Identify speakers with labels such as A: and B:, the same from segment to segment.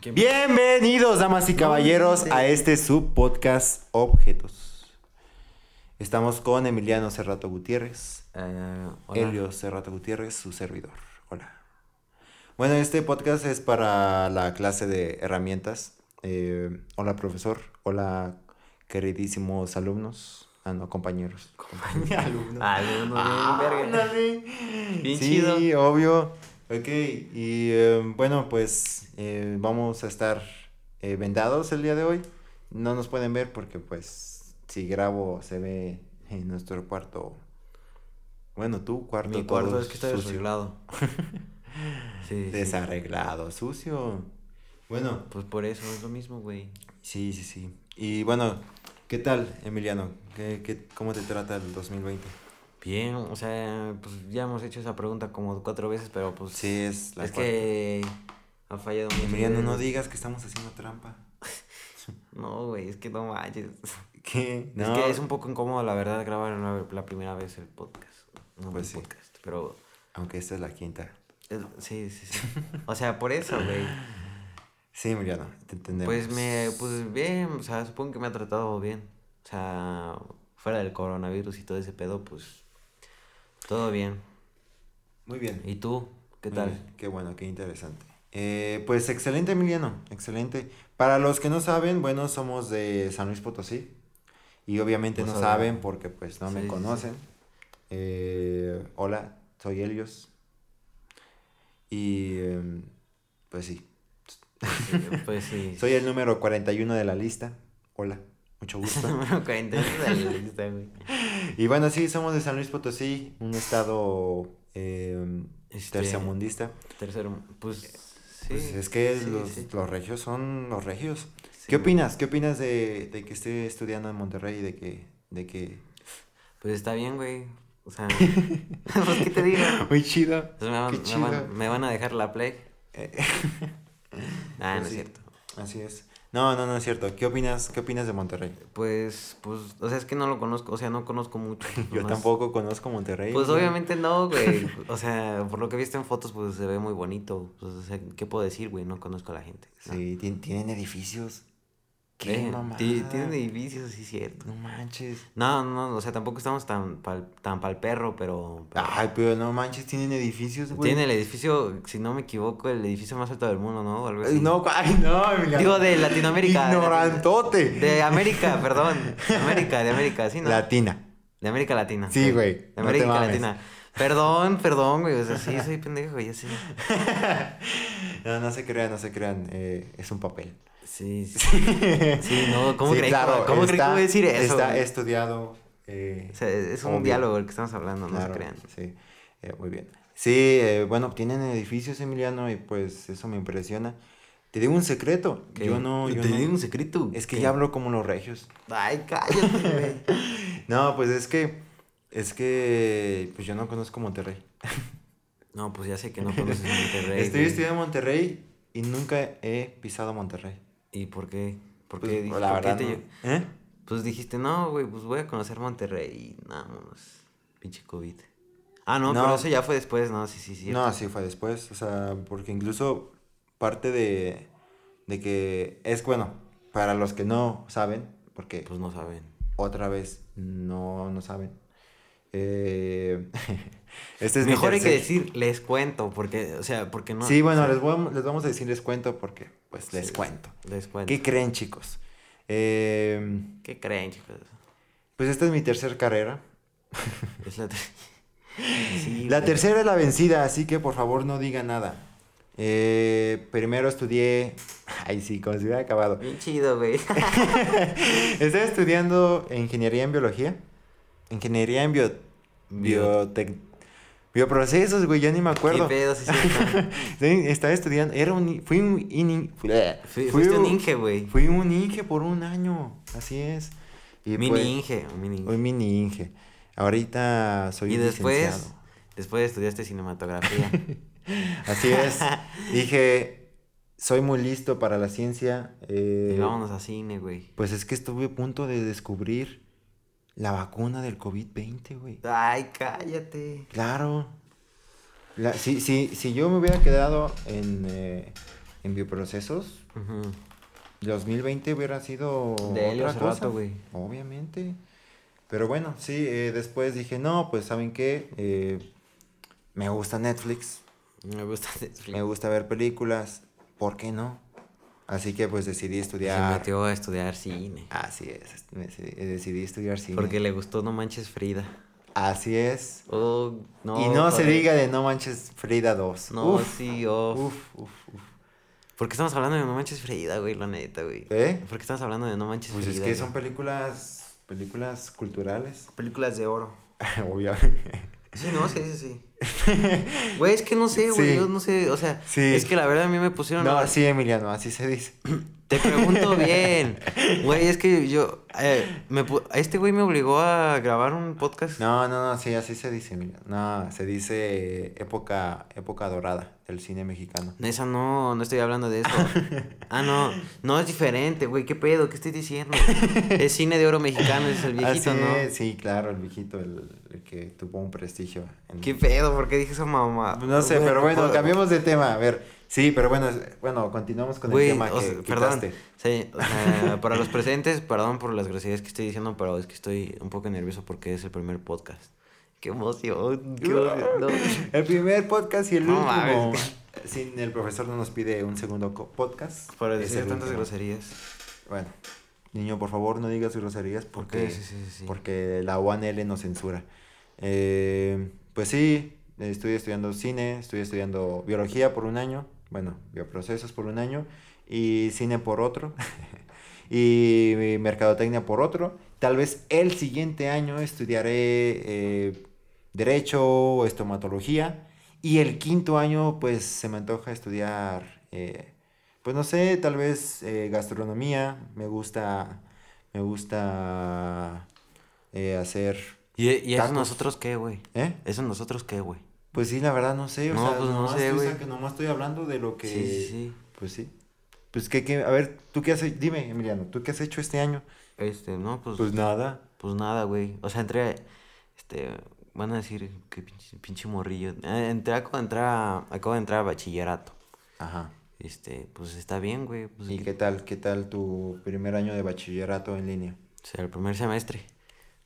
A: Bienvenidos, damas y caballeros, a este subpodcast Objetos. Estamos con Emiliano Cerrato Gutiérrez,
B: hola.
A: Helio Cerrato Gutiérrez, su servidor. Hola. Bueno, este podcast es para la clase de herramientas. Eh, hola, profesor. Hola, queridísimos alumnos. Ah, no, compañeros. alumnos.
B: Alumno, bien,
A: Ah,
B: verga.
A: ándale.
B: Bien
A: sí,
B: chido.
A: obvio. Ok, y eh, bueno, pues eh, vamos a estar eh, vendados el día de hoy. No nos pueden ver porque pues si grabo se ve en nuestro cuarto. Bueno, tu cuarto.
B: Mi cuarto es que está
A: sucio,
B: desarreglado. Sí, sí.
A: Desarreglado, sucio. Bueno,
B: Pues por eso es lo mismo, güey.
A: sí, sí, sí. Y bueno, ¿qué tal, Emiliano? ¿Qué, qué, ¿Cómo te trata el 2020?
B: Bien, o sea, pues ya hemos hecho esa pregunta como cuatro veces, pero pues.
A: Sí, es la
B: Es
A: cuarta.
B: que. Ha fallado mucho.
A: Emiliano, no digas que estamos haciendo trampa.
B: No, güey, es que no manches.
A: ¿Qué?
B: Es que es un poco incómodo, la verdad, grabar la, la primera vez el podcast. No,
A: Pues
B: el
A: sí.
B: podcast, pero.
A: Aunque esta es la quinta.
B: es- sí, sí, sí. O sea, por eso, güey.
A: Sí, Emiliano, te entendemos.
B: Pues me, pues bien, o sea, supongo que me ha tratado bien. O sea, fuera del coronavirus y todo ese pedo, pues todo bien.
A: Muy bien.
B: ¿Y tú? ¿Qué tal?
A: bien, Qué bueno, qué interesante. Eh, pues excelente, Emiliano, excelente. Para los que no saben, bueno, somos de San Luis Potosí. Y obviamente
B: Pues
A: no
B: ahora-
A: saben porque pues no
B: Sí,
A: me
B: sí.
A: conocen. Eh, hola, soy Helios. Y em, pues sí,
B: Pues sí.
A: soy el número 41 de la lista. Hola, mucho gusto.
B: Número 40 de la lista, güey.
A: y bueno, sí, somos de San Luis Potosí, un estado em,
B: Este,
A: tercermundista.
B: Tercero, pues sí.
A: Pues es que
B: sí,
A: los,
B: sí.
A: los regios son los regios. ¿Qué opinas? ¿Qué opinas de, de que esté estudiando en Monterrey y de que, de que...
B: Pues está bien, güey. O sea, pues qué te digo.
A: Muy chido.
B: Pues me, van,
A: Qué
B: me,
A: chido.
B: van, me van a dejar la play.
A: Eh,
B: Ah, no
A: pues
B: es cierto.
A: Así es. No, no, no es cierto. ¿Qué opinas, qué opinas de Monterrey?
B: Pues, pues, o sea, es que no lo conozco, o sea, no conozco mucho.
A: Yo
B: nomás-
A: tampoco conozco Monterrey.
B: Pues
A: ¿no?
B: obviamente no, güey. O sea, por lo que he visto en fotos, pues se ve muy bonito. Pues, o sea, ¿qué puedo decir, güey? No conozco a la gente. ¿no?
A: Sí, tien- tienen edificios. ¿Qué
B: Eh, Tienen edificios, sí, cierto.
A: No manches.
B: No, no, o sea, tampoco estamos tan pal, tan pal perro, pero. pero
A: Ay, pero no manches, tienen edificios, güey.
B: Tiene el edificio, si no me equivoco, el edificio más alto del mundo, ¿no? O algo así.
A: Ay, No, ay, no, Emiliano.
B: Digo, de Latinoamérica.
A: Ignorantote.
B: De América, perdón. De América, de América, sí, ¿no?
A: Latina.
B: De América Latina.
A: Sí, güey,
B: De
A: no te
B: América
A: mames.
B: Latina. Perdón, perdón, güey. O sea, sí, soy pendejo, ya sé.
A: No, no se crean, no se crean. eh, es un papel.
B: Sí, sí. Sí, no, ¿cómo
A: Sí,
B: creí,
A: claro,
B: ¿cómo creí que
A: está-
B: voy a decir eso?
A: Está
B: güey?
A: estudiado. eh,
B: O sea, es un
A: obvio.
B: diálogo el que estamos hablando, no se crean.
A: Sí, eh, muy bien. Sí, eh, bueno, tienen edificios, Emiliano, y pues eso me impresiona. Te digo un secreto.
B: ¿Qué?
A: Yo no, yo
B: Te
A: no-
B: digo un secreto.
A: Es que
B: ¿Qué?
A: ya hablo como los regios.
B: Ay, cállate, güey.
A: No, pues es que, es que, pues yo no conozco Monterrey.
B: No, pues ya sé que no conoces Monterrey.
A: Estoy
B: güey.
A: estudiando en Monterrey y nunca he pisado Monterrey.
B: ¿Y por qué? ¿Por
A: Pues,
B: qué? di-
A: la verdad, no. ¿Eh?
B: Pues dijiste, no, güey, pues voy a conocer Monterrey y vámonos. Pinche COVID. Ah, no,
A: No.
B: pero eso ya fue después, ¿no? Sí, sí, sí.
A: No, sí fue después, o sea, porque incluso parte de, de que es bueno, para los que no saben, porque
B: Pues no saben.
A: otra vez no, no saben. Eh, este es mi
B: Mejor hay que decir, les cuento, porque, o sea, porque no.
A: Sí, bueno,
B: o sea,
A: les, voy les vamos a decir les cuento porque, pues, les
B: Sí.
A: cuento.
B: Les cuento.
A: ¿Qué creen, chicos? Eh,
B: ¿Qué creen, chicos?
A: pues esta es mi tercera carrera.
B: Es la, ter- Sí,
A: La tercera es la vencida, así que por favor no diga nada. Eh, primero estudié. Ay, sí, como si hubiera acabado.
B: Bien chido, güey.
A: Estoy estudiando ingeniería en biología. Ingeniería en bio,
B: Bio-
A: biotec- bioprocesos, güey, ya ni me
B: ¿Qué
A: acuerdo.
B: pedo? Sí.
A: Sí, Estaba estudiando, era un, fui un, in- fui,
B: Fui-
A: fui
B: Fuiste un
A: un-
B: Inge, güey.
A: Fui un Inge por un año, así es. Y
B: Mini
A: pues,
B: Inge. un Mini Inge.
A: Un mini Inge. Ahorita soy
B: Y después,
A: licenciado.
B: después estudiaste cinematografía.
A: Así es. Dije, soy muy listo para la ciencia. eh,
B: y vámonos a cine, güey.
A: Pues es que estuve a punto de descubrir la vacuna del COVID-20, güey.
B: Ay, cállate.
A: Claro. La- si, si, si yo me hubiera quedado en, eh, en bioprocesos,
B: Ujú.
A: 2020 hubiera sido
B: De
A: otra cosa.
B: rato, güey.
A: Obviamente. Pero bueno, sí, eh, después dije, no, pues ¿saben qué? Eh, me gusta Netflix,
B: Me gusta Netflix.
A: me gusta ver películas, ¿por qué no? Así que pues decidí
B: Se
A: estudiar.
B: metió a estudiar cine.
A: Así es, decidí, decidí estudiar cine.
B: Porque le gustó No Manches Frida.
A: Así es.
B: Oh, no.
A: y no se diga de No Manches Frida 2.
B: No,
A: Uf,
B: sí, oh.
A: uf, uf, uf.
B: ¿Por qué estamos hablando de No Manches Frida, güey? La neta, güey.
A: ¿Eh?
B: ¿Por qué estamos hablando de No Manches
A: Pues
B: Frida?
A: es que
B: güey?
A: son películas, películas culturales.
B: películas de oro.
A: Obviamente.
B: Sí, no, sí, sí, sí. Güey, es que no sé, güey.
A: Sí.
B: Yo no sé, o sea,
A: Sí.
B: es que la verdad a mí me pusieron.
A: No,
B: a-
A: sí, Emiliano, así se dice.
B: Te pregunto bien. Güey, es que yo. eh, me, este güey me obligó a grabar un podcast.
A: No, no, no, sí, así se dice, Emiliano. No, se dice época, época dorada del cine mexicano.
B: Esa no, no estoy hablando de eso. Ah, no. No es diferente, güey. ¿Qué pedo? ¿Qué estoy diciendo? Es cine de oro mexicano, es el viejito,
A: Así
B: ¿no?
A: es, sí, claro, el viejito, el, el que tuvo un prestigio. en-
B: ¿Qué pedo? ¿Por qué dije esa mamá?
A: No sé, pero bueno, cambiemos de tema. A ver, sí, pero bueno, bueno, continuamos con el tema
B: o
A: que
B: sea, perdón. Sí, o sea, para los presentes, perdón por las groserías que estoy diciendo, pero es que estoy un poco nervioso porque es el primer podcast. Qué emoción, qué emoción. no.
A: El primer podcast y el
B: No
A: último. Sin el profesor no nos pide un segundo podcast.
B: Para decir tantas
A: último.
B: groserías.
A: Bueno, niño, por favor, no digas groserías
B: ¿Por
A: porque?
B: Sí, sí, sí.
A: porque la UANL nos censura. Eh, pues sí, estoy estudiando cine, estoy estudiando biología por un año, bueno, bioprocesos por un año, y cine por otro, y mercadotecnia por otro. Tal vez el siguiente año estudiaré eh, derecho o estomatología, y el quinto año pues se me antoja estudiar, eh, pues no sé, tal vez eh, gastronomía, me gusta, me gusta hacer,
B: ¿Y, y eso nosotros qué, güey?
A: ¿eh?
B: ¿Eso nosotros qué, güey?
A: Pues sí, la verdad no sé, o
B: No,
A: sea,
B: pues no
A: nomás
B: sé,
A: estoy,
B: güey.
A: saca- nomás estoy hablando de lo que...
B: Sí, sí, sí.
A: Pues sí. Pues que, que- a ver, ¿tú qué has hecho? Dime, Emiliano, ¿tú qué has hecho este año?
B: Este, no, pues,
A: Pues
B: pues,
A: nada.
B: nada, güey. O sea, entré, este, van a decir que pinche, pinche morrillo. Eh, entré, acabo de entrar, a- acabo de entrar a bachillerato.
A: Ajá.
B: Este, pues está bien, güey. Pues,
A: ¿Y
B: que-
A: qué tal, qué tal tu primer año de bachillerato en línea?
B: O sea, el primer semestre.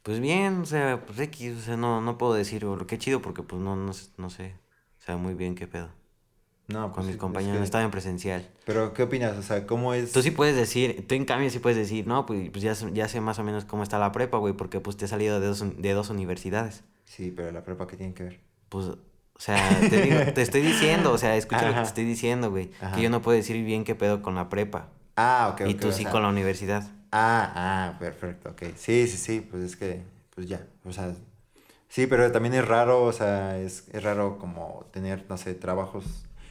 B: Pues bien, o sea, pues X, o sea, no, no puedo decir, lo que chido, porque pues no, no, sé- no sé, o sea, muy bien qué pedo.
A: No,
B: Con
A: pues
B: mis
A: sí,
B: compañeros,
A: es
B: no
A: que-
B: estaba en presencial.
A: Pero, ¿qué opinas? O sea, ¿cómo es...?
B: Tú sí puedes decir, tú en cambio sí puedes decir, no, pues, pues ya, sé- ya sé más o menos cómo está la prepa, güey, porque pues te has salido de dos, de dos universidades.
A: Sí, pero la prepa, ¿qué tiene que ver?
B: Pues, o sea, te, digo- te estoy diciendo, o sea, escucha lo que te estoy diciendo, güey,
A: Ajá.
B: que yo no puedo decir bien qué pedo con la prepa,
A: Ah, ok,
B: y
A: ok,
B: tú sí
A: sea,
B: con la universidad.
A: Ah, ah, perfecto, ok. Sí, sí, sí, pues es que, pues ya, o sea, sí, pero también es raro, o sea, es, es raro como tener, no sé, trabajos.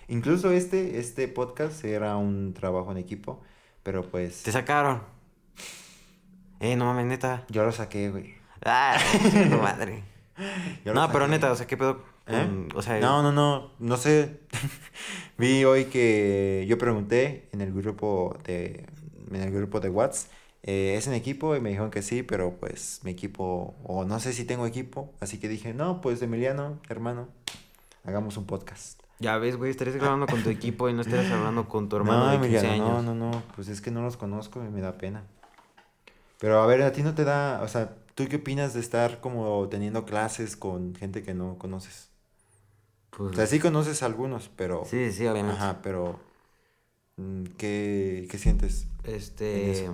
A: Incluso este, este podcast era un trabajo en equipo, pero pues
B: Te sacaron. Eh, no mames, neta.
A: yo lo saqué, güey.
B: Ah, tu madre.
A: Yo
B: No, pero neta, o sea, ¿qué pedo?
A: ¿Eh?
B: o sea,
A: No, no, no, no sé. Vi hoy que yo pregunté en el grupo de, en el grupo de Whats, eh, ¿es en equipo? Y me dijeron que sí, pero pues mi equipo, o no sé si tengo equipo, así que dije, no, pues Emiliano, hermano, hagamos un podcast.
B: ya ves, güey, estarías grabando con tu equipo y no estarías hablando con tu hermano
A: no,
B: de 15
A: Emiliano,
B: años.
A: no, no, no, pues es que no los conozco y me da pena. Pero a ver, a ti no te da, o sea, ¿tú qué opinas de estar como teniendo clases con gente que no conoces?
B: Pues,
A: O sea, sí conoces a algunos, pero...
B: sí, sí, obviamente.
A: Ajá, pero mm, ¿qué, qué sientes? en
B: Este?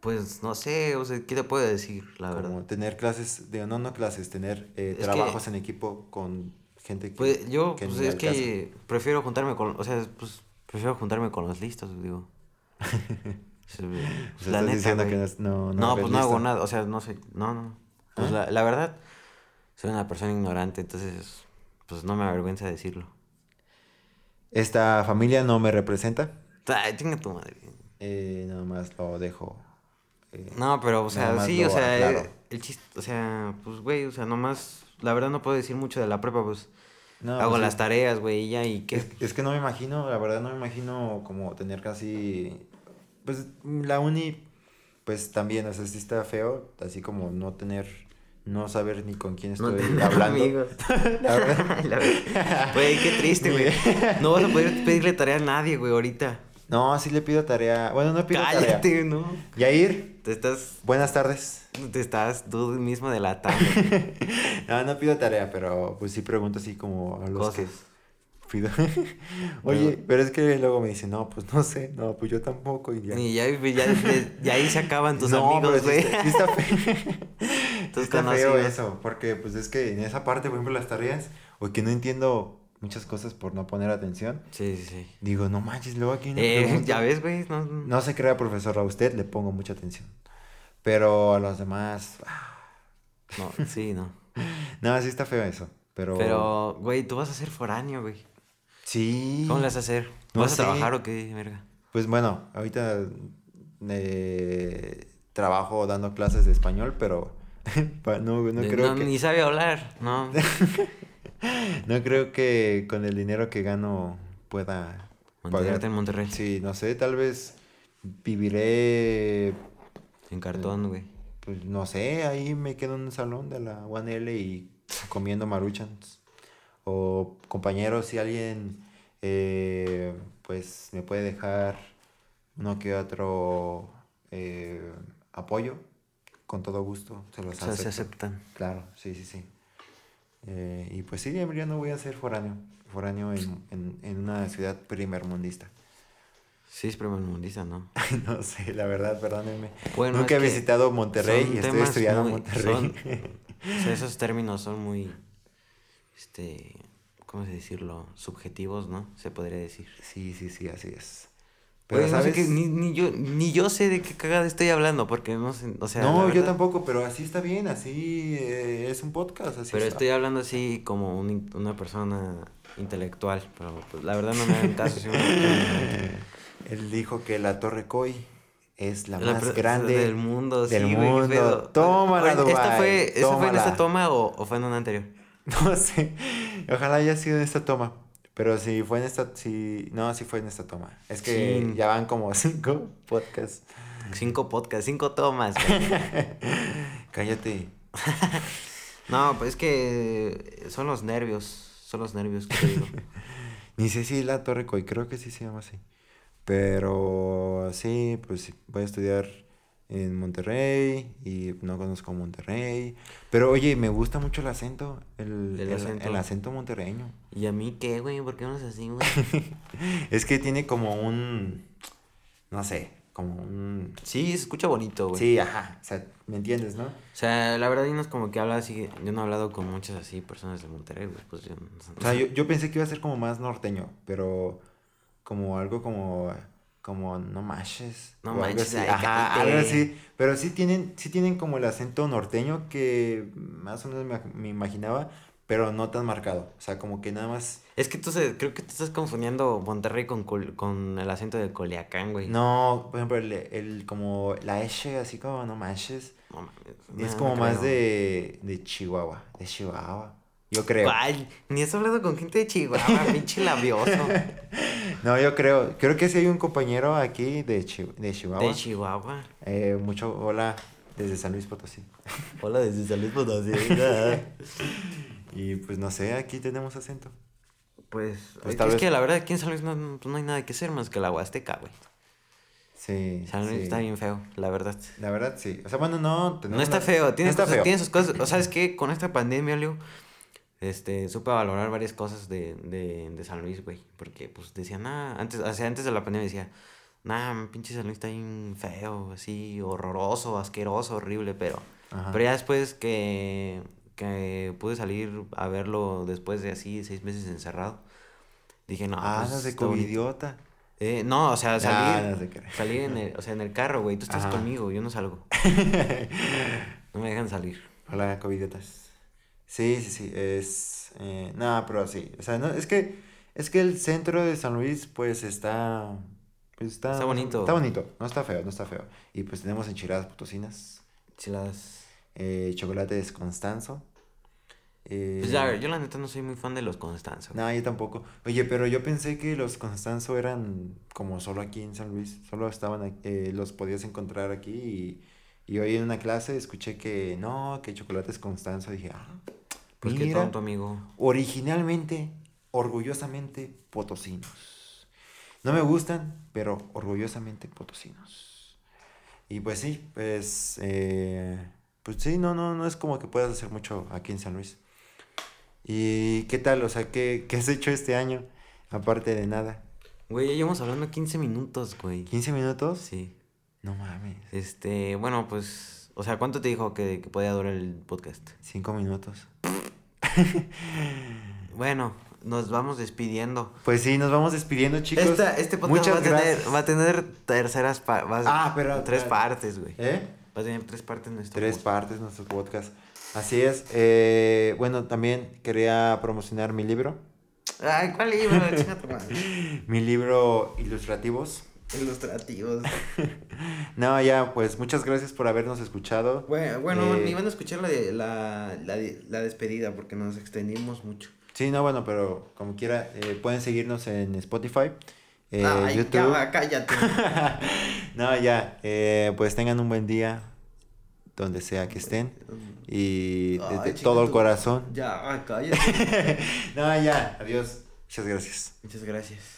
B: Pues no sé, o sea, ¿qué te puedo decir, la
A: Como
B: verdad?
A: tener clases, digo, no, no clases, tener eh,
B: Es que-
A: trabajos en equipo con gente que...
B: Pues yo,
A: que
B: pues es que prefiero juntarme con, o sea, pues prefiero juntarme con los listos, digo. Sí,
A: O sea,
B: la
A: estás
B: neta,
A: diciendo
B: güey.
A: que no, no, no,
B: pues no hago nada, o sea, no sé, no, no. Pues
A: ¿Ah?
B: la, la verdad, soy una persona ignorante, entonces, pues no me avergüenza decirlo.
A: Esta familia no me representa,
B: Ay, chinga tu madre.
A: eh, nada más lo dejo. Eh,
B: No, pero, o sea, sí, o sea,
A: aclaro.
B: eh, el chiste, o sea, pues, güey, o sea, nomás, la verdad no puedo decir mucho de la prepa, pues,
A: no,
B: hago
A: pues,
B: las tareas, güey, y ya, y qué.
A: Es, es que no me imagino, la verdad no me imagino como tener casi, pues la uni, pues también, o sea, sí está feo, así como no tener no saber ni con quién
B: No
A: estoy
B: tener
A: hablando.
B: amigos.
A: La verdad.
B: La verdad. Güey, qué triste, güey. No vas a poder pedirle tarea a nadie, güey, ahorita.
A: No, sí le pido tarea. Bueno, no pido tarea.
B: Cállate, ¿no?
A: Yair,
B: Te estás,
A: buenas tardes.
B: te estás tú mismo delatando.
A: No, no pido tarea, pero pues sí pregunto así como a los
B: Cosas.
A: que pido. Oye, pero es que luego me dicen, no, pues no sé, no, pues yo tampoco. Y ya.
B: Y ya, ya, ya ahí se acaban tus
A: no,
B: amigos,
A: sí
B: güey.
A: está, sí está feo.
B: Tus
A: está feo eso, porque pues es que en esa parte, por ejemplo, las tareas, o que no entiendo muchas cosas por no poner atención,
B: Sí, sí, sí.
A: digo, no manches, luego aquí no
B: Eh, ya ves, güey. No,
A: No se crea profesor, a usted le pongo mucha atención. Pero a los demás, ah,
B: no, sí, no.
A: no, sí está feo eso. Pero,
B: Pero, güey, tú vas a ser foráneo, güey.
A: sí.
B: ¿Cómo le vas a hacer?
A: No
B: ¿Vas
A: sé.
B: a trabajar o qué, verga?
A: Pues bueno, ahorita eh, trabajo dando clases de español, pero no, no
B: De-
A: creo
B: no,
A: que
B: Ni sabe hablar, no.
A: no creo que con el dinero que gano pueda
B: Mantenerte en Monterrey.
A: Sí, no sé, tal vez viviré,
B: En cartón, güey.
A: pues no sé, ahí me quedo en un salón de la 1L y comiendo maruchans. O compañeros, si alguien eh, pues me puede dejar uno que otro eh, apoyo, con todo gusto se los
B: O sea, se aceptan.
A: Claro, sí, sí, sí. Eh, y pues sí, ya no voy a ser foráneo, foráneo en, en, en una ciudad primermundista.
B: Sí, es primermundista, ¿no?
A: no sé, la verdad, perdónenme.
B: Bueno,
A: Nunca he
B: que
A: visitado Monterrey y estoy estudiando
B: muy-
A: Monterrey.
B: son- O sea, esos términos son muy, este, ¿cómo se decirlo? Subjetivos, ¿no? Se podría decir.
A: sí, sí, sí, así es.
B: Pero
A: Pero,
B: no sé
A: ¿sabes?
B: qué- ni, ni yo, ni yo sé de qué cagada estoy hablando, porque no sé, o sea,
A: no, yo tampoco, pero así está bien, así eh, es un podcast, así
B: Pero
A: está.
B: estoy hablando así como un una persona intelectual, pero pues, la verdad no me hagan caso.
A: Él dijo que la Torre Koi es la,
B: La
A: más grande
B: del mundo,
A: del
B: sí, güey,
A: mundo.
B: pedo.
A: Tómala,
B: Oye, ¿Esta fue, ¿esta fue en esta toma o, o fue en una anterior?
A: No sé, ojalá haya sido en esta toma. Pero si fue en esta, si, no, sí fue en esta toma. Es que
B: Sí.
A: ya van como cinco podcasts.
B: Cinco podcasts, cinco tomas. güey.
A: Cállate.
B: no, pues es que son los nervios, son los nervios que te digo.
A: Ni sé si la Torre Koi, creo que sí se llama así. Pero sí, pues voy a estudiar en Monterrey y no conozco Monterrey. Pero oye, me gusta mucho el acento, el,
B: El acento.
A: el acento monterreño.
B: ¿Y a mí qué, güey? ¿Por qué no es así, güey?
A: Es que tiene como un, no sé, como un...
B: Sí, se escucha bonito, güey.
A: Sí, ajá, o sea, ¿me entiendes, no?
B: O sea, la verdad, no es como que habla así. Yo no he hablado con muchas así personas de Monterrey, güey. Pues yo.
A: O sea, yo, yo pensé que iba a ser como más norteño, pero como algo como, como no manches.
B: No
A: o algo
B: manches,
A: así. Ajá, algo así. Pero sí tienen, sí tienen como el acento norteño que más o menos me, me imaginaba, pero no tan marcado. O sea, como que nada más.
B: Es que tú se, creo que te estás confundiendo Monterrey con, con el acento de Culiacán, güey.
A: No, por ejemplo, el, el como la S, así como no manches.
B: No mames,
A: Es
B: no,
A: como
B: no
A: más de, de Chihuahua. De Chihuahua. Yo creo.
B: Ay, ni has hablado con gente de Chihuahua, pinche labioso.
A: No, yo creo. Creo que sí hay un compañero aquí de, Chi- de Chihuahua.
B: De Chihuahua.
A: Eh, mucho hola desde San Luis Potosí.
B: Hola, desde San Luis Potosí.
A: Y pues no sé, aquí tenemos acento.
B: Pues,
A: Pues
B: es
A: vez-
B: que la verdad aquí en San Luis no, no- no hay nada que hacer más que la Huasteca, güey.
A: Sí.
B: San Luis
A: sí.
B: está bien feo, la verdad.
A: La verdad, sí. O sea, bueno, no.
B: No está
A: una-
B: feo, tiene,
A: no está
B: cosas-
A: feo.
B: tiene sus cosas. O sea, es que con esta pandemia, Leo, este, supe valorar varias cosas de, de, de San Luis, güey. Porque, pues, decía, nah, antes, o sea, antes de la pandemia decía, nah, pinche San Luis está bien feo, así, horroroso, asqueroso, horrible, pero...
A: Ajá.
B: Pero ya después que, que pude salir a verlo después de así seis meses encerrado, dije, no,
A: Ah,
B: pues, bonito".
A: covidiota.
B: Eh, no, o sea, salir,
A: Ah, no qué.
B: salir en el, o sea, en el carro, güey, tú estás
A: Ajá.
B: conmigo, yo no salgo, no me dejan salir.
A: Hola, covidiotas. Sí, sí, sí. Es. Eh, no, pero sí. O sea, no, es que. Es que el centro de San Luis, pues está. Pues está.
B: Está bonito.
A: Está bonito. No está feo, no está feo. Y pues tenemos enchiladas potosinas.
B: Chiladas.
A: eh, chocolates Constanzo. eh,
B: Pues ya, yo la neta no soy muy fan de los Constanzo.
A: No, yo tampoco. Oye, pero yo pensé que los Constanzo eran como solo aquí en San Luis. Solo estaban, aquí- eh, los podías encontrar aquí y, Y hoy en una clase escuché que no, que chocolate es Constanza. Dije, ah,
B: Pues qué
A: mira,
B: tonto, amigo.
A: originalmente, orgullosamente potosinos. No me gustan, pero orgullosamente potosinos. Y pues sí, pues, eh, pues sí, no, no, no es como que puedas hacer mucho aquí en San Luis. ¿Y qué tal? O sea, ¿qué, qué has hecho este año? Aparte de nada.
B: Güey, ya llevamos hablando 15 minutos, güey.
A: ¿15 minutos?
B: Sí.
A: No mames.
B: Este, bueno, pues, o sea, ¿cuánto te dijo que, que podía durar el podcast?
A: 5 minutos.
B: Bueno, nos vamos despidiendo.
A: Pues sí, nos vamos despidiendo, chicos.
B: Esta- este podcast
A: Muchas
B: va a, tener, va a tener terceras pa- va a-
A: Ah, pero-
B: tres
A: pero-
B: partes, güey.
A: ¿Eh?
B: Va a tener tres partes nuestro
A: Tres
B: podcast.
A: partes nuestro podcast. Así es. Eh, bueno, también quería promocionar mi libro.
B: Ay, ¿cuál libro?
A: Mi libro Ilustrativos.
B: Ilustrativos.
A: No, ya, pues muchas gracias por habernos escuchado.
B: Bueno, bueno
A: Eh,
B: ni van a escuchar la, de, la, la, la despedida porque nos extendimos mucho.
A: Sí, no, bueno, pero como quiera, eh, pueden seguirnos en Spotify, eh,
B: Ay, ya
A: YouTube.
B: va, cállate.
A: no, ya, eh, pues tengan un buen día donde sea que estén y
B: Ay,
A: desde todo el corazón.
B: Ya, cállate.
A: no, ya, adiós. Muchas gracias.
B: Muchas gracias.